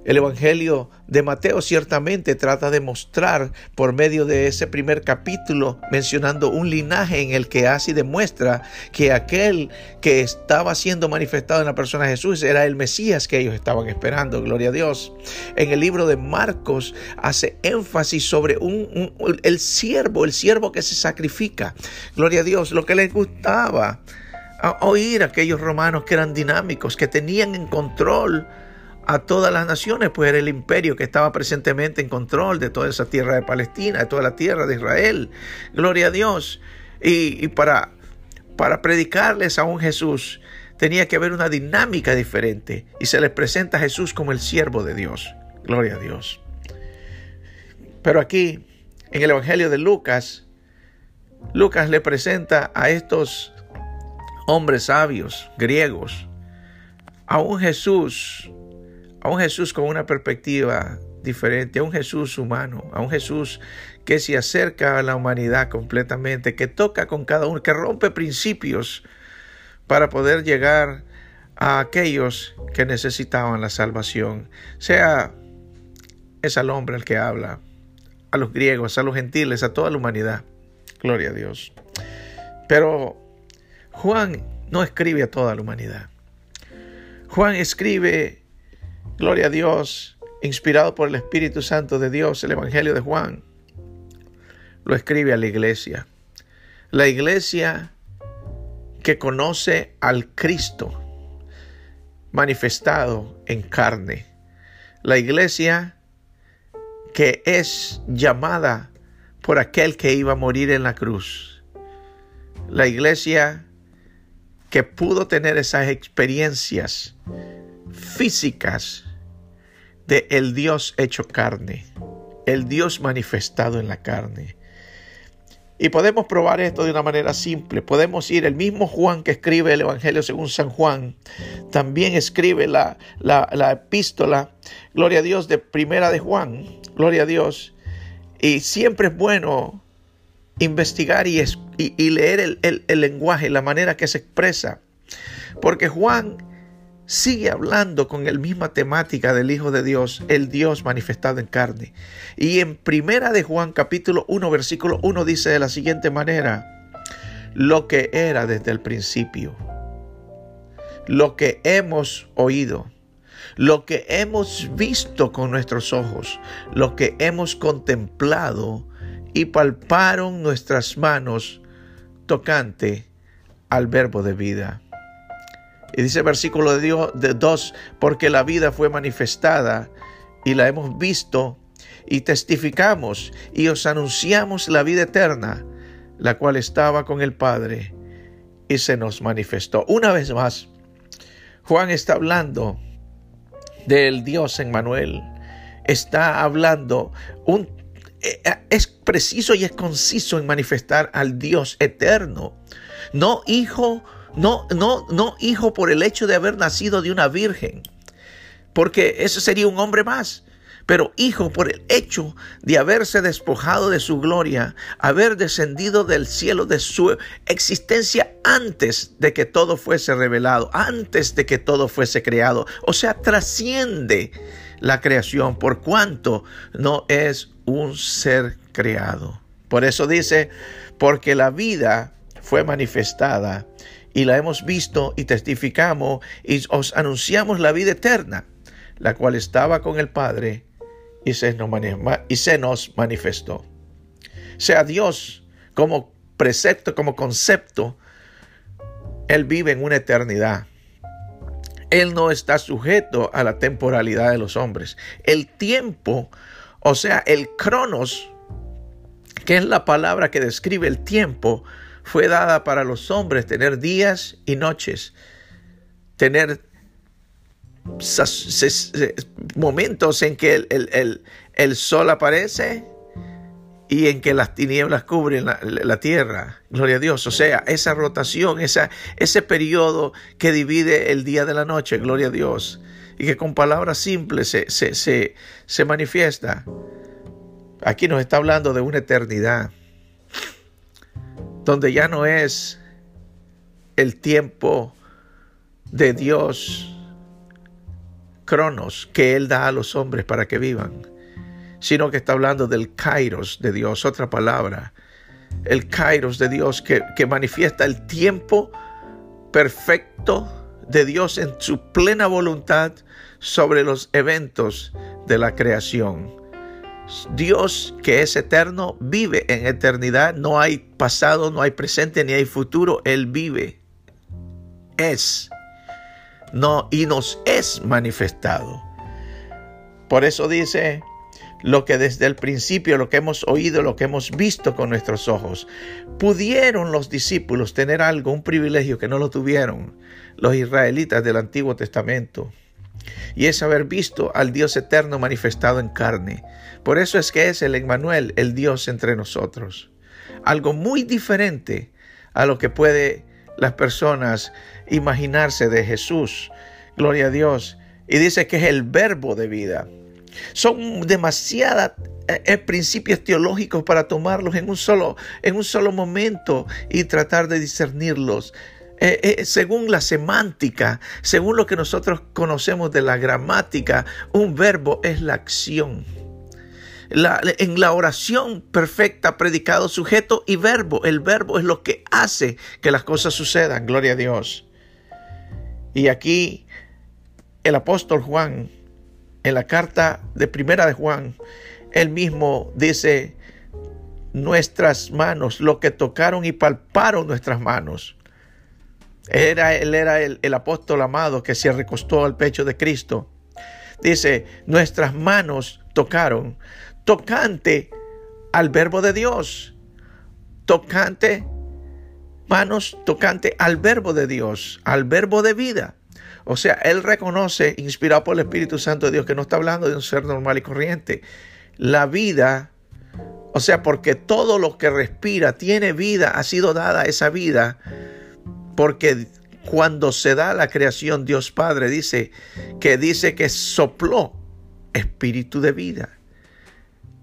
El Evangelio de Mateo ciertamente trata de mostrar por medio de ese primer capítulo mencionando un linaje en el que así demuestra que aquel que estaba siendo manifestado en la persona de Jesús era el Mesías que ellos estaban esperando, gloria a Dios. En el libro de Marcos hace énfasis sobre un, el siervo, el siervo que se sacrifica, gloria a Dios, lo que les gustaba oír a aquellos romanos que eran dinámicos, que tenían en control a todas las naciones, pues era el imperio que estaba presentemente en control de toda esa tierra de Palestina, de toda la tierra de Israel. Gloria a Dios. Y, para, para predicarles a un Jesús tenía que haber una dinámica diferente y se les presenta a Jesús como el siervo de Dios. Gloria a Dios. Pero aquí, en el Evangelio de Lucas, Lucas le presenta a estos hombres sabios, griegos, a un Jesús a un Jesús con una perspectiva diferente, a un Jesús humano, a un Jesús que se acerca a la humanidad completamente, que toca con cada uno, que rompe principios para poder llegar a aquellos que necesitaban la salvación. Sea es al hombre el que habla, a los griegos, a los gentiles, a toda la humanidad. Gloria a Dios. Pero Juan no escribe a toda la humanidad. Juan escribe, gloria a Dios, inspirado por el Espíritu Santo de Dios, el Evangelio de Juan. Lo escribe a la iglesia. La iglesia que conoce al Cristo manifestado en carne. La iglesia que es llamada por aquel que iba a morir en la cruz. La iglesia que pudo tener esas experiencias físicas de el Dios hecho carne, el Dios manifestado en la carne. Y podemos probar esto de una manera simple. Podemos ir, el mismo Juan que escribe el Evangelio según San Juan, también escribe la, la, epístola, gloria a Dios, de primera de Juan, gloria a Dios. Y siempre es bueno investigar y, y, leer el, el, el lenguaje, la manera que se expresa. Porque Juan sigue hablando con la misma temática del Hijo de Dios, el Dios manifestado en carne. Y en primera de Juan capítulo 1 versículo 1 dice de la siguiente manera, lo que era desde el principio, lo que hemos oído, lo que hemos visto con nuestros ojos, lo que hemos contemplado y palparon nuestras manos tocante al verbo de vida. Y dice versículo de Dios de 2, porque la vida fue manifestada y la hemos visto y testificamos y os anunciamos la vida eterna, la cual estaba con el Padre y se nos manifestó. Una vez más, Juan está hablando del Dios en Manuel. Está hablando un eh, es preciso y es conciso en manifestar al Dios eterno, no hijo no, no, no hijo por el hecho de haber nacido de una virgen, porque ese sería un hombre más. Pero hijo por el hecho de haberse despojado de su gloria, haber descendido del cielo de su existencia antes de que todo fuese revelado, antes de que todo fuese creado. O sea, trasciende la creación por cuanto no es un ser creado. Por eso dice, porque la vida fue manifestada y la hemos visto y testificamos y os anunciamos la vida eterna, la cual estaba con el Padre y se nos, manifestó. Sea Dios como precepto, como concepto, Él vive en una eternidad. Él no está sujeto a la temporalidad de los hombres. El tiempo, o sea, el cronos, que es la palabra que describe el tiempo, fue dada para los hombres tener días y noches, tener momentos en que el, sol aparece y en que las tinieblas cubren la, tierra. Gloria a Dios. O sea, esa rotación, esa, ese periodo que divide el día de la noche. Gloria a Dios. Y que con palabras simples se, se, se manifiesta. Aquí nos está hablando de una eternidad donde ya no es el tiempo de Dios, cronos, que Él da a los hombres para que vivan, sino que está hablando del kairos de Dios, otra palabra, el kairos de Dios que, que manifiesta el tiempo perfecto de Dios en su plena voluntad sobre los eventos de la creación. Dios que es eterno vive en eternidad. No hay pasado, no hay presente, ni hay futuro. Él vive. Es. No, y nos es manifestado. Por eso dice lo que desde el principio, lo que hemos oído, lo que hemos visto con nuestros ojos. ¿Pudieron los discípulos tener algo, un privilegio que no lo tuvieron los israelitas del Antiguo Testamento? y es haber visto al Dios eterno manifestado en carne. Por eso es que es el Emmanuel, el Dios entre nosotros. Algo muy diferente a lo que puede las personas imaginarse de Jesús. Gloria a Dios. Y dice que es el verbo de vida. Son demasiadas eh, eh, principios teológicos para tomarlos en un solo, en un solo momento y tratar de discernirlos. Eh, según la semántica, según lo que nosotros conocemos de la gramática, un verbo es la acción. En la oración perfecta, predicado, sujeto y verbo. El verbo es lo que hace que las cosas sucedan. Gloria a Dios. Y aquí el apóstol Juan, en la carta de primera de Juan, él mismo dice, nuestras manos, lo que tocaron y palparon nuestras manos. Era, él era el, el apóstol amado que se recostó al pecho de Cristo. Dice, nuestras manos tocaron, tocante al verbo de Dios, tocante, manos tocante al verbo de Dios, al verbo de vida. O sea, él reconoce, inspirado por el Espíritu Santo de Dios, que no está hablando de un ser normal y corriente. La vida, o sea, porque todo lo que respira tiene vida, ha sido dada esa vida, porque cuando se da la creación, Dios Padre dice que dice que sopló espíritu de vida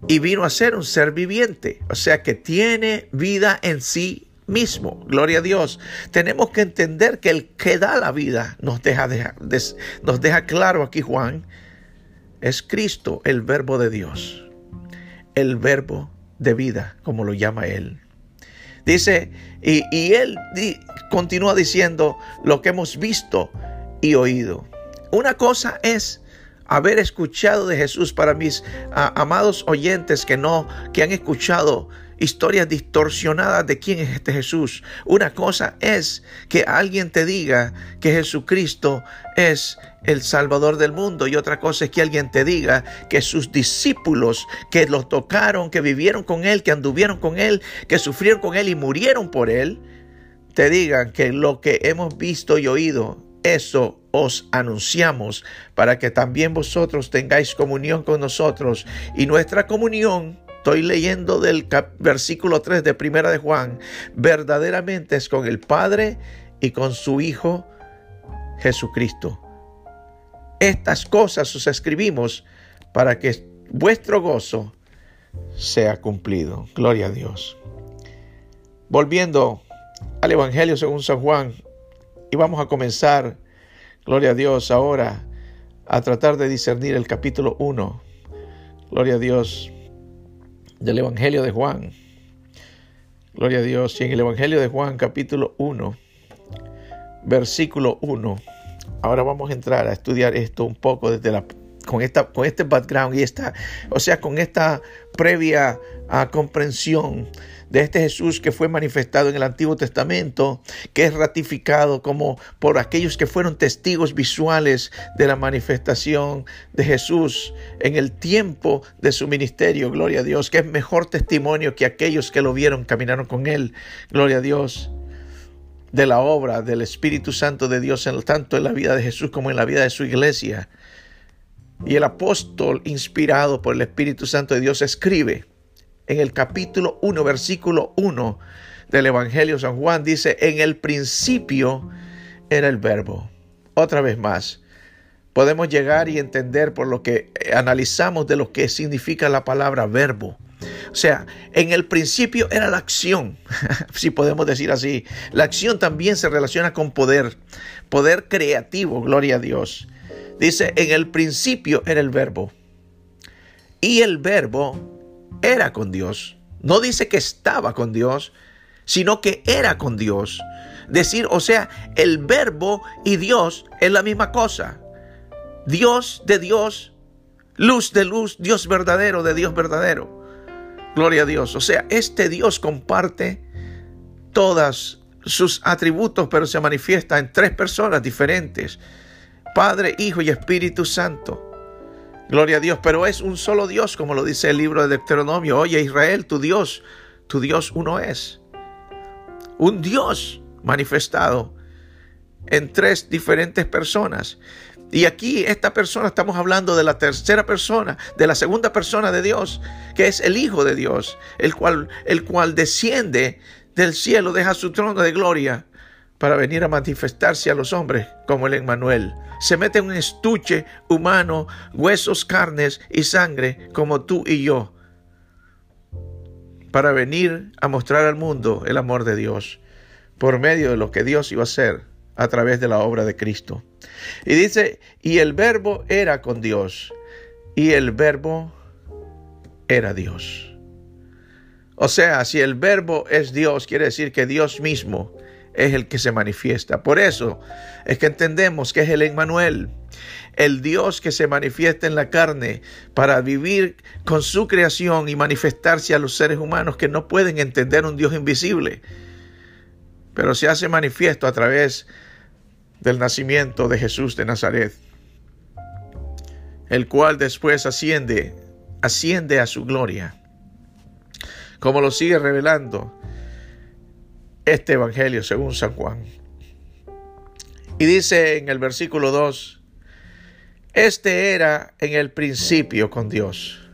y vino a ser un ser viviente, o sea que tiene vida en sí mismo. Gloria a Dios. Tenemos que entender que el que da la vida, nos deja, nos deja claro aquí Juan, es Cristo, el verbo de Dios. El verbo de vida, como lo llama él. Dice, y, él continúa diciendo lo que hemos visto y oído. Una cosa es haber escuchado de Jesús para mis amados oyentes que no, que han escuchado historias distorsionadas de quién es este Jesús. Una cosa es que alguien te diga que Jesucristo es el Salvador del mundo y otra cosa es que alguien te diga que sus discípulos que lo tocaron, que vivieron con Él, que anduvieron con Él, que sufrieron con Él y murieron por Él, te digan que lo que hemos visto y oído, eso os anunciamos para que también vosotros tengáis comunión con nosotros y nuestra comunión Estoy leyendo del versículo 3 de Primera de Juan. Verdaderamente es con el Padre y con su Hijo Jesucristo. Estas cosas os escribimos para que vuestro gozo sea cumplido. Gloria a Dios. Volviendo al Evangelio según San Juan, y vamos a comenzar, gloria a Dios, ahora a tratar de discernir el capítulo 1. Gloria a Dios del Evangelio de Juan. Gloria a Dios. Y en el Evangelio de Juan capítulo 1, versículo 1. Ahora vamos a entrar a estudiar esto un poco desde la con esta con este background y esta, o sea, con esta previa ah, comprensión de este Jesús que fue manifestado en el Antiguo Testamento, que es ratificado como por aquellos que fueron testigos visuales de la manifestación de Jesús en el tiempo de su ministerio, gloria a Dios, que es mejor testimonio que aquellos que lo vieron, caminaron con él, gloria a Dios de la obra del Espíritu Santo de Dios, tanto en la vida de Jesús como en la vida de su iglesia. Y el apóstol, inspirado por el Espíritu Santo de Dios, escribe en el capítulo 1, versículo 1 del Evangelio de San Juan, dice, en el principio era el verbo. Otra vez más, podemos llegar y entender por lo que analizamos de lo que significa la palabra verbo. O sea, en el principio era la acción, si podemos decir así. La acción también se relaciona con poder, poder creativo, gloria a Dios. Dice, en el principio era el verbo. Y el verbo era con Dios. No dice que estaba con Dios, sino que era con Dios. Decir, o sea, el verbo y Dios es la misma cosa. Dios de Dios, luz de luz, Dios verdadero de Dios verdadero. Gloria a Dios. O sea, este Dios comparte todas sus atributos, pero se manifiesta en tres personas diferentes. Padre, Hijo y Espíritu Santo. Gloria a Dios, pero es un solo Dios, como lo dice el libro de Deuteronomio. Oye Israel, tu Dios, tu Dios uno es. Un Dios manifestado en tres diferentes personas. Y aquí esta persona, estamos hablando de la tercera persona, de la segunda persona de Dios, que es el Hijo de Dios, el cual, el cual desciende del cielo, deja su trono de gloria para venir a manifestarse a los hombres como el Emmanuel. Se mete en un estuche humano, huesos, carnes y sangre como tú y yo, para venir a mostrar al mundo el amor de Dios por medio de lo que Dios iba a hacer a través de la obra de Cristo. Y dice, y el verbo era con Dios, y el verbo era Dios. O sea, si el verbo es Dios, quiere decir que Dios mismo es el que se manifiesta. Por eso es que entendemos que es el Emmanuel, el Dios que se manifiesta en la carne para vivir con su creación y manifestarse a los seres humanos que no pueden entender un Dios invisible, pero se hace manifiesto a través del nacimiento de Jesús de Nazaret, el cual después asciende, asciende a su gloria, como lo sigue revelando este Evangelio según San Juan. Y dice en el versículo 2, este era en el principio con Dios.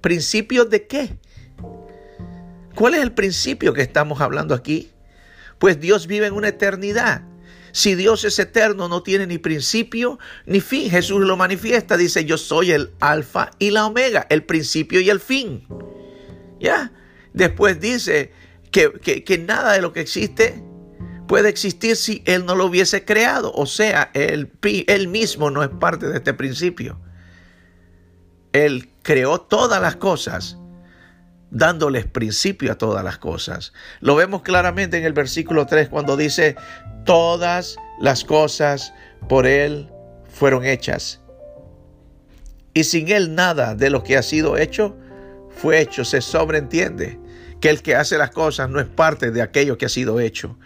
¿Principio de qué? ¿Cuál es el principio que estamos hablando aquí? Pues Dios vive en una eternidad. Si Dios es eterno, no tiene ni principio ni fin. Jesús lo manifiesta, dice, yo soy el alfa y la omega, el principio y el fin. ¿Ya? Después dice, que, nada de lo que existe puede existir si Él no lo hubiese creado. O sea, él, él mismo no es parte de este principio. Él creó todas las cosas, dándoles principio a todas las cosas. Lo vemos claramente en el versículo 3 cuando dice, todas las cosas por Él fueron hechas. Y sin Él nada de lo que ha sido hecho fue hecho, se sobreentiende que el que hace las cosas no es parte de aquello que ha sido hecho.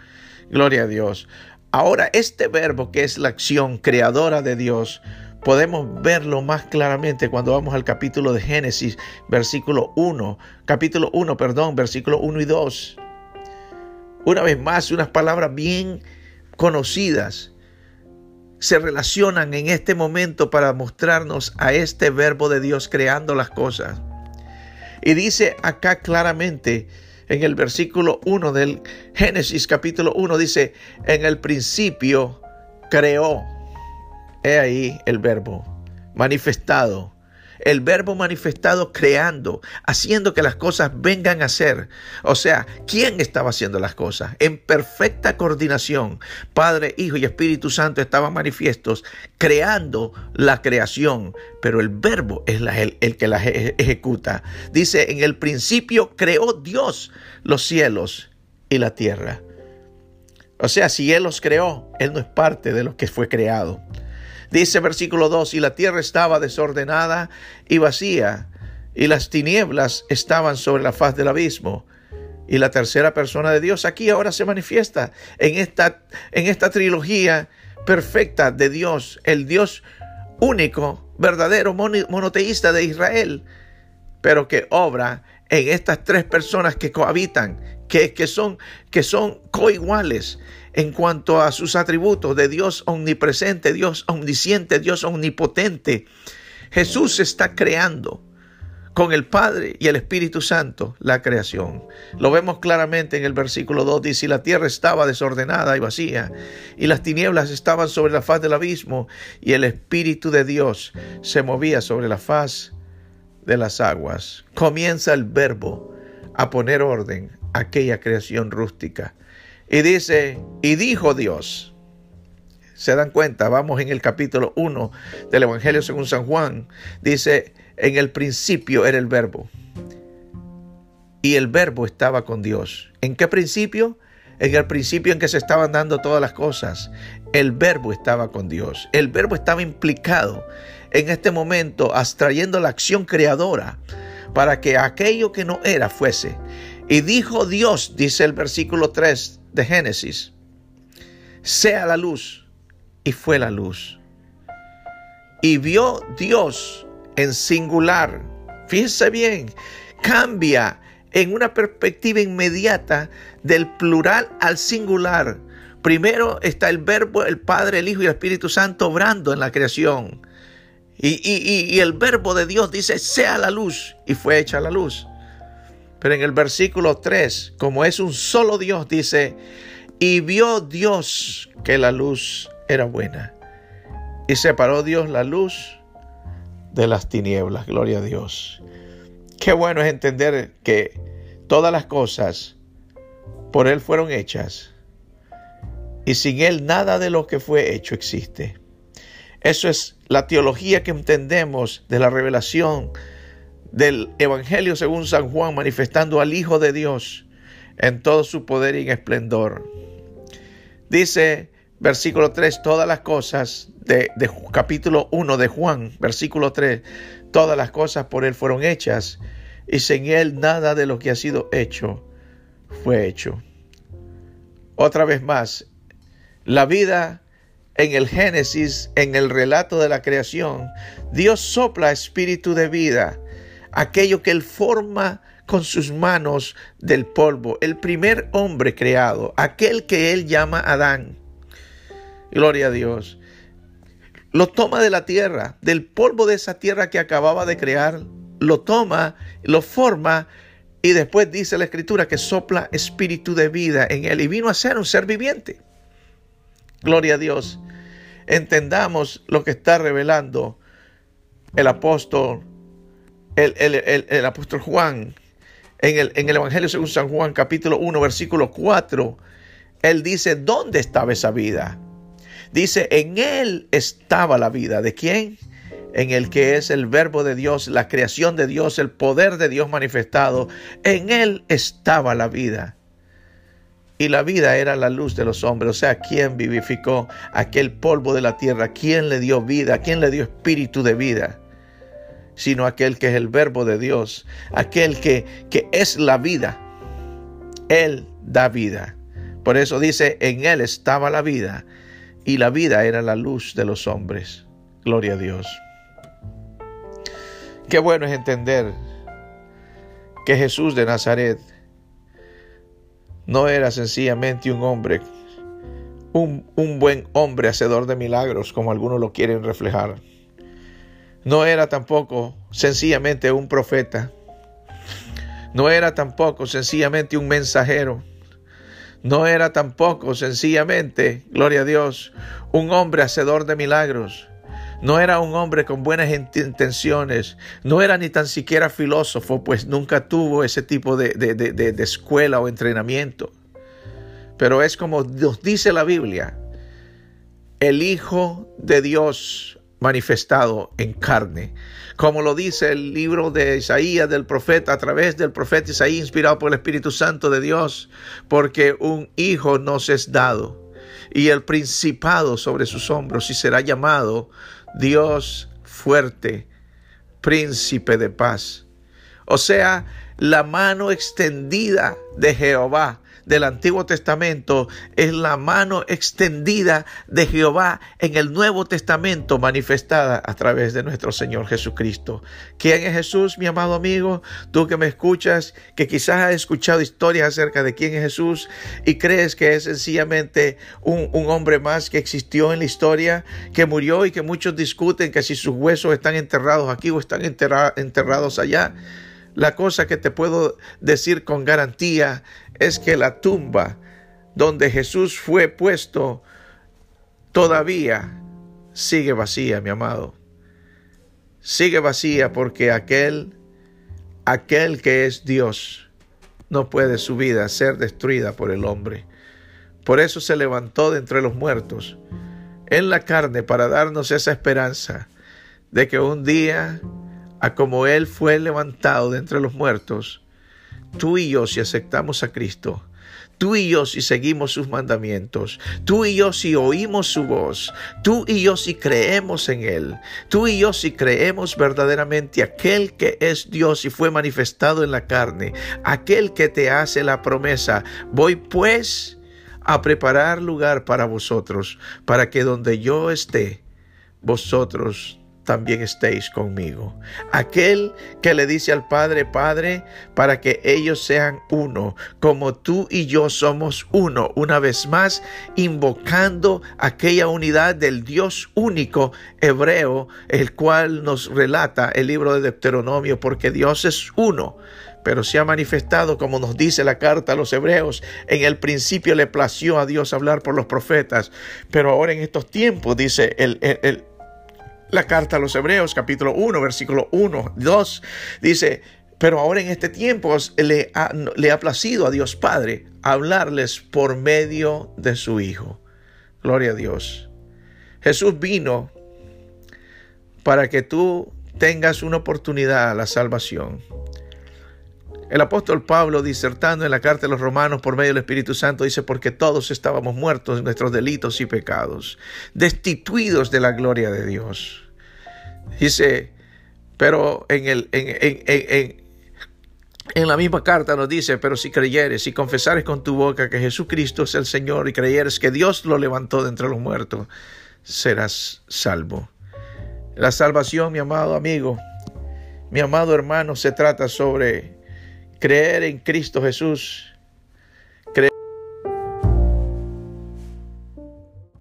Gloria a Dios. Ahora, este verbo que es la acción creadora de Dios, podemos verlo más claramente cuando vamos al capítulo de Génesis, versículo 1, capítulo 1, perdón, versículo 1 y 2. Una vez más, unas palabras bien conocidas se relacionan en este momento para mostrarnos a este verbo de Dios creando las cosas. Y dice acá claramente en el versículo 1 del Génesis capítulo 1, dice, en el principio creó. He ahí el verbo manifestado el verbo manifestado creando, haciendo que las cosas vengan a ser. O sea, ¿quién estaba haciendo las cosas? En perfecta coordinación. Padre, Hijo y Espíritu Santo estaban manifiestos, creando la creación, pero el verbo es el, el que la ejecuta. Dice, en el principio creó Dios los cielos y la tierra. O sea, si Él los creó, Él no es parte de lo que fue creado. Dice versículo 2, y la tierra estaba desordenada y vacía, y las tinieblas estaban sobre la faz del abismo. Y la tercera persona de Dios aquí ahora se manifiesta en esta, en esta trilogía perfecta de Dios, el Dios único, verdadero, monoteísta de Israel, pero que obra en estas tres personas que cohabitan, que, que, son, que son coiguales en cuanto a sus atributos de Dios omnipresente, Dios omnisciente, Dios omnipotente. Jesús está creando con el Padre y el Espíritu Santo la creación. Lo vemos claramente en el versículo 2, dice, y la tierra estaba desordenada y vacía, y las tinieblas estaban sobre la faz del abismo, y el Espíritu de Dios se movía sobre la faz de las aguas. Comienza el verbo a poner orden a aquella creación rústica. Y dice, y dijo Dios. Se dan cuenta, vamos en el capítulo 1 del Evangelio según San Juan. Dice, en el principio era el verbo. Y el verbo estaba con Dios. ¿En qué principio? En el principio en que se estaban dando todas las cosas. El verbo estaba con Dios. El verbo estaba implicado en este momento, abstrayendo la acción creadora para que aquello que no era fuese. Y dijo Dios, dice el versículo 3 de Génesis, sea la luz, y fue la luz. Y vio Dios en singular, fíjense bien, cambia en una perspectiva inmediata del plural al singular. Primero está el verbo, el Padre, el Hijo y el Espíritu Santo obrando en la creación. Y, el verbo de Dios dice, sea la luz, y fue hecha la luz. Pero en el versículo 3, como es un solo Dios, dice, Y vio Dios que la luz era buena. Y separó Dios la luz de las tinieblas. Gloria a Dios. Qué bueno es entender que todas las cosas por Él fueron hechas. Y sin Él nada de lo que fue hecho existe. Eso es la teología que entendemos de la revelación del Evangelio según San Juan, manifestando al Hijo de Dios en todo su poder y esplendor. Dice versículo 3, todas las cosas de, de, capítulo 1 de Juan, versículo 3, todas las cosas por Él fueron hechas y sin Él nada de lo que ha sido hecho fue hecho. Otra vez más, la vida en el Génesis, en el relato de la creación, Dios sopla espíritu de vida, aquello que Él forma con sus manos del polvo, el primer hombre creado, aquel que Él llama Adán. Gloria a Dios. Lo toma de la tierra, del polvo de esa tierra que acababa de crear, lo toma, lo forma y después dice la escritura que sopla espíritu de vida en él y vino a ser un ser viviente. Gloria a Dios. Entendamos lo que está revelando el apóstol, el, apóstol Juan en el, Evangelio según San Juan capítulo 1 versículo 4. Él dice, ¿dónde estaba esa vida? Dice, en él estaba la vida. ¿De quién? en el que es el verbo de Dios, la creación de Dios, el poder de Dios manifestado. En él estaba la vida. Y la vida era la luz de los hombres. O sea, ¿quién vivificó aquel polvo de la tierra? ¿Quién le dio vida? ¿Quién le dio espíritu de vida? Sino aquel que es el verbo de Dios, aquel que, que es la vida. Él da vida. Por eso dice, en él estaba la vida. Y la vida era la luz de los hombres. Gloria a Dios. Qué bueno es entender que Jesús de Nazaret no era sencillamente un hombre, un, un, buen hombre hacedor de milagros, como algunos lo quieren reflejar. No era tampoco sencillamente un profeta. No era tampoco sencillamente un mensajero. No era tampoco sencillamente, gloria a Dios, un hombre hacedor de milagros. No era un hombre con buenas intenciones, no era ni tan siquiera filósofo, pues nunca tuvo ese tipo de, de, escuela o entrenamiento. Pero es como nos dice la Biblia, el Hijo de Dios manifestado en carne, como lo dice el libro de Isaías del profeta, a través del profeta Isaías, inspirado por el Espíritu Santo de Dios, porque un hijo nos es dado y el principado sobre sus hombros y será llamado Dios fuerte, príncipe de paz. O sea, la mano extendida de Jehová del Antiguo Testamento es la mano extendida de Jehová en el Nuevo Testamento manifestada a través de nuestro Señor Jesucristo. ¿Quién es Jesús, mi amado amigo? Tú que me escuchas, que quizás has escuchado historias acerca de quién es Jesús y crees que es sencillamente un, hombre más que existió en la historia, que murió y que muchos discuten que si sus huesos están enterrados aquí o están enterrados allá. La cosa que te puedo decir con garantía es que la tumba donde Jesús fue puesto todavía sigue vacía, mi amado. Sigue vacía porque aquel, aquel que es Dios, no puede su vida ser destruida por el hombre. Por eso se levantó de entre los muertos en la carne para darnos esa esperanza de que un día a como Él fue levantado de entre los muertos, tú y yo si aceptamos a Cristo, tú y yo si seguimos sus mandamientos, tú y yo si oímos su voz, tú y yo si creemos en Él, tú y yo si creemos verdaderamente aquel que es Dios y fue manifestado en la carne, aquel que te hace la promesa, voy pues a preparar lugar para vosotros, para que donde yo esté, vosotros también estéis conmigo. Aquel que le dice al Padre, Padre, para que ellos sean uno, como tú y yo somos uno, una vez más, invocando aquella unidad del Dios único hebreo, el cual nos relata el libro de Deuteronomio, porque Dios es uno pero se ha manifestado, como nos dice la carta a los hebreos, en el principio le plació a Dios hablar por los profetas, pero ahora en estos tiempos, dice el, la carta a los hebreos, capítulo 1, versículo 1, 2, dice, pero ahora en este tiempo le ha, le ha placido a Dios Padre hablarles por medio de su Hijo. Gloria a Dios. Jesús vino para que tú tengas una oportunidad a la salvación. El apóstol Pablo, disertando en la carta de los romanos por medio del Espíritu Santo, dice, porque todos estábamos muertos en nuestros delitos y pecados, destituidos de la gloria de Dios. Dice, pero en, el, en, en, en la misma carta nos dice, pero si creyeres y confesares con tu boca que Jesucristo es el Señor y creyeres que Dios lo levantó de entre los muertos, serás salvo. La salvación, mi amado amigo, mi amado hermano, se trata sobre creer en Cristo Jesús